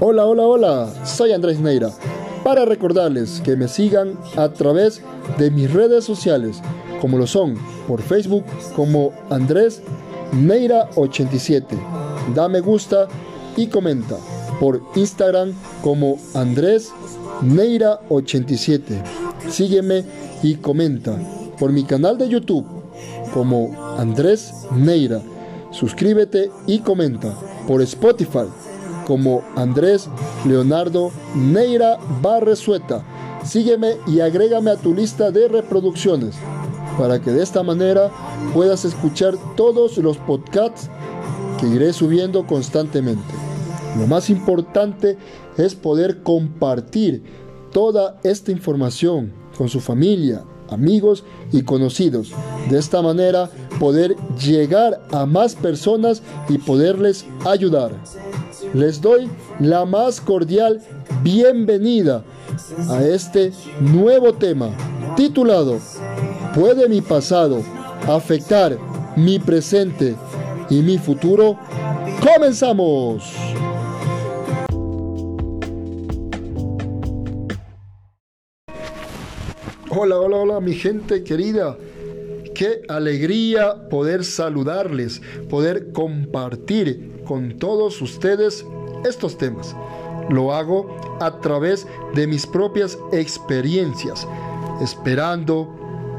Hola, hola, hola, soy Andrés Neira. Para recordarles que me sigan a través de mis redes sociales, como lo son por Facebook como Andrés Neira 87. Da me gusta y comenta. Por Instagram como Andrés Neira 87. Sígueme y comenta. Por mi canal de YouTube como Andrés Neira. Suscríbete y comenta. Por Spotify como Andrés Leonardo Neira Barresueta. Sígueme y agrégame a tu lista de reproducciones para que de esta manera puedas escuchar todos los podcasts que iré subiendo constantemente. Lo más importante es poder compartir toda esta información con su familia, amigos y conocidos. De esta manera poder llegar a más personas y poderles ayudar les doy la más cordial bienvenida a este nuevo tema titulado ¿Puede mi pasado afectar mi presente y mi futuro? ¡Comenzamos! Hola, hola, hola, mi gente querida. Qué alegría poder saludarles, poder compartir con todos ustedes estos temas. Lo hago a través de mis propias experiencias, esperando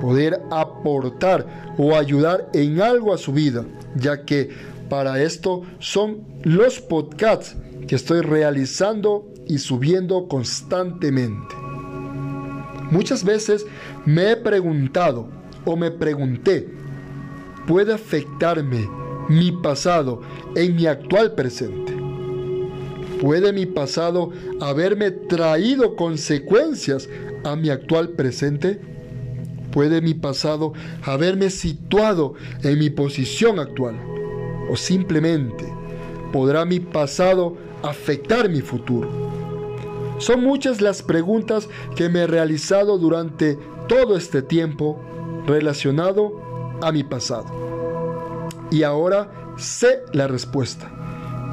poder aportar o ayudar en algo a su vida, ya que para esto son los podcasts que estoy realizando y subiendo constantemente. Muchas veces me he preguntado o me pregunté, ¿puede afectarme mi pasado en mi actual presente? ¿Puede mi pasado haberme traído consecuencias a mi actual presente? ¿Puede mi pasado haberme situado en mi posición actual? ¿O simplemente podrá mi pasado afectar mi futuro? Son muchas las preguntas que me he realizado durante todo este tiempo relacionado a mi pasado. Y ahora sé la respuesta.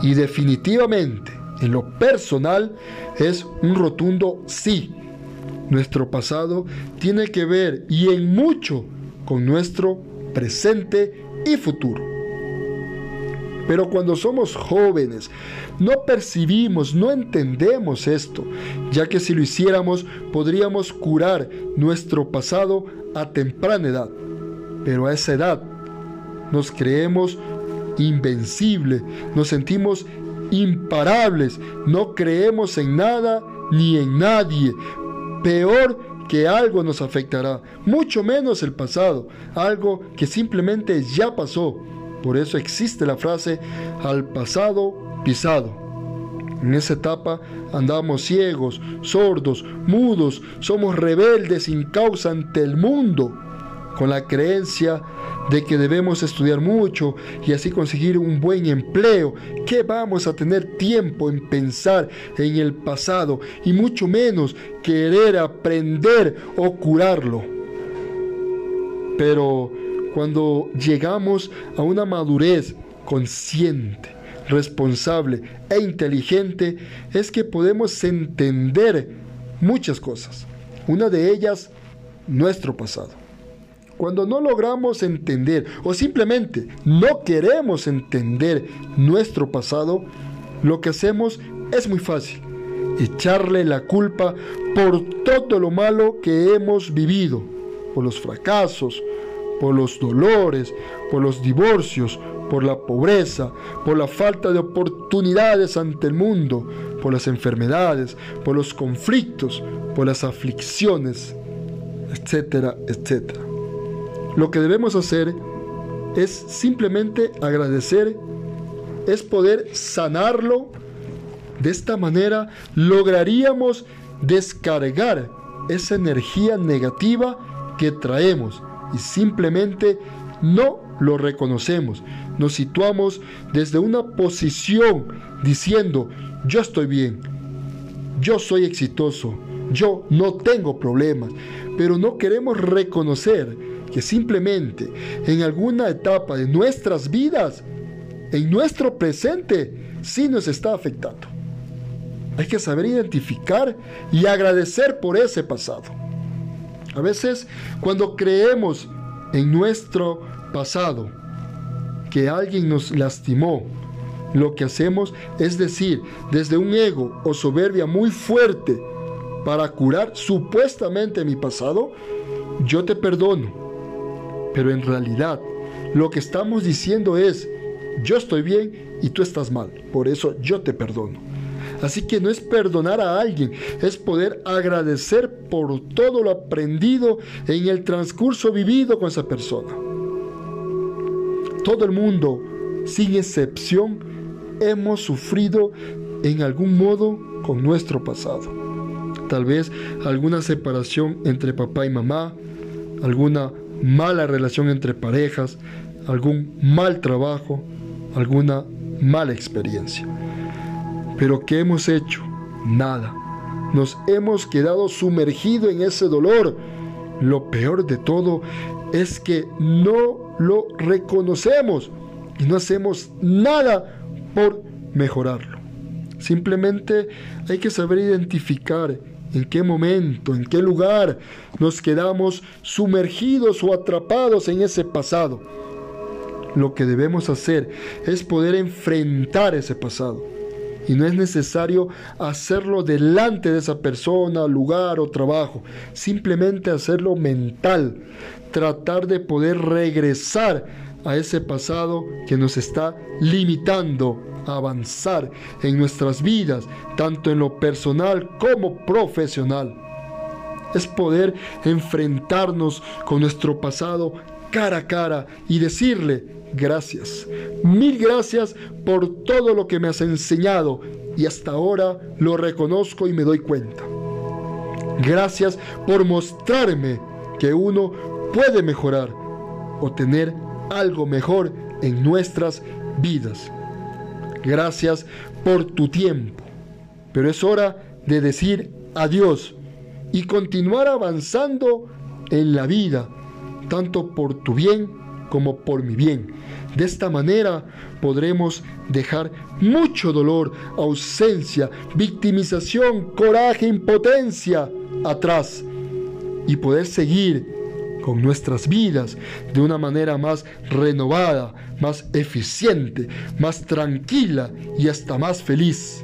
Y definitivamente, en lo personal, es un rotundo sí. Nuestro pasado tiene que ver y en mucho con nuestro presente y futuro. Pero cuando somos jóvenes, no percibimos, no entendemos esto, ya que si lo hiciéramos podríamos curar nuestro pasado a temprana edad. Pero a esa edad nos creemos invencibles, nos sentimos imparables, no creemos en nada ni en nadie. Peor que algo nos afectará, mucho menos el pasado, algo que simplemente ya pasó. Por eso existe la frase al pasado pisado. En esa etapa andamos ciegos, sordos, mudos, somos rebeldes sin causa ante el mundo, con la creencia de que debemos estudiar mucho y así conseguir un buen empleo, que vamos a tener tiempo en pensar en el pasado y mucho menos querer aprender o curarlo. Pero cuando llegamos a una madurez consciente, responsable e inteligente, es que podemos entender muchas cosas. Una de ellas, nuestro pasado. Cuando no logramos entender o simplemente no queremos entender nuestro pasado, lo que hacemos es muy fácil. Echarle la culpa por todo lo malo que hemos vivido, por los fracasos, por los dolores, por los divorcios, por la pobreza, por la falta de oportunidades ante el mundo, por las enfermedades, por los conflictos, por las aflicciones, etcétera, etcétera. Lo que debemos hacer es simplemente agradecer, es poder sanarlo. De esta manera lograríamos descargar esa energía negativa que traemos y simplemente no lo reconocemos. Nos situamos desde una posición diciendo, yo estoy bien, yo soy exitoso, yo no tengo problemas, pero no queremos reconocer que simplemente en alguna etapa de nuestras vidas, en nuestro presente, sí nos está afectando. Hay que saber identificar y agradecer por ese pasado. A veces cuando creemos en nuestro pasado que alguien nos lastimó, lo que hacemos es decir, desde un ego o soberbia muy fuerte, para curar supuestamente mi pasado, yo te perdono. Pero en realidad lo que estamos diciendo es, yo estoy bien y tú estás mal, por eso yo te perdono. Así que no es perdonar a alguien, es poder agradecer por todo lo aprendido en el transcurso vivido con esa persona. Todo el mundo, sin excepción, hemos sufrido en algún modo con nuestro pasado tal vez alguna separación entre papá y mamá, alguna mala relación entre parejas, algún mal trabajo, alguna mala experiencia. Pero ¿qué hemos hecho? Nada. Nos hemos quedado sumergidos en ese dolor. Lo peor de todo es que no lo reconocemos y no hacemos nada por mejorarlo. Simplemente hay que saber identificar en qué momento, en qué lugar nos quedamos sumergidos o atrapados en ese pasado. Lo que debemos hacer es poder enfrentar ese pasado. Y no es necesario hacerlo delante de esa persona, lugar o trabajo. Simplemente hacerlo mental. Tratar de poder regresar a ese pasado que nos está limitando a avanzar en nuestras vidas, tanto en lo personal como profesional. Es poder enfrentarnos con nuestro pasado cara a cara y decirle gracias, mil gracias por todo lo que me has enseñado y hasta ahora lo reconozco y me doy cuenta. Gracias por mostrarme que uno puede mejorar o tener algo mejor en nuestras vidas. Gracias por tu tiempo, pero es hora de decir adiós y continuar avanzando en la vida, tanto por tu bien como por mi bien. De esta manera podremos dejar mucho dolor, ausencia, victimización, coraje, impotencia atrás y poder seguir con nuestras vidas de una manera más renovada, más eficiente, más tranquila y hasta más feliz.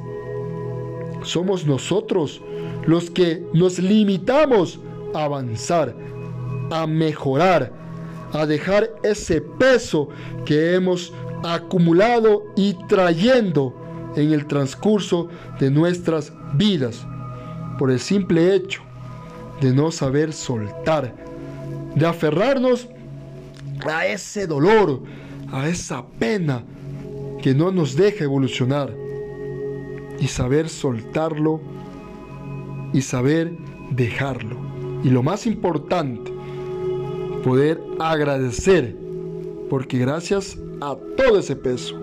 Somos nosotros los que nos limitamos a avanzar, a mejorar, a dejar ese peso que hemos acumulado y trayendo en el transcurso de nuestras vidas, por el simple hecho de no saber soltar, de aferrarnos a ese dolor, a esa pena que no nos deja evolucionar y saber soltarlo y saber dejarlo. Y lo más importante, poder agradecer, porque gracias a todo ese peso,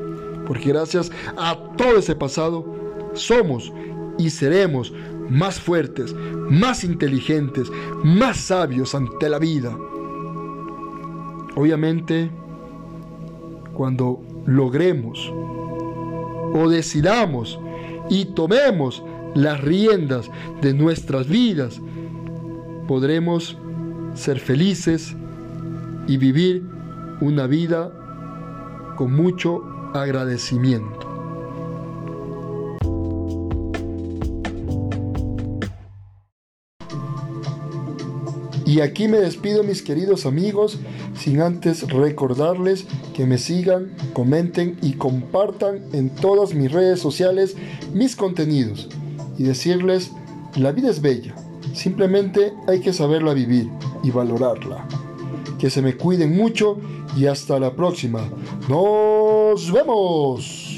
porque gracias a todo ese pasado, somos y seremos más fuertes, más inteligentes, más sabios ante la vida. Obviamente, cuando logremos o decidamos y tomemos las riendas de nuestras vidas, podremos ser felices y vivir una vida con mucho agradecimiento. Y aquí me despido mis queridos amigos, sin antes recordarles que me sigan, comenten y compartan en todas mis redes sociales mis contenidos y decirles, la vida es bella, simplemente hay que saberla vivir y valorarla. Que se me cuiden mucho y hasta la próxima. Nos vemos.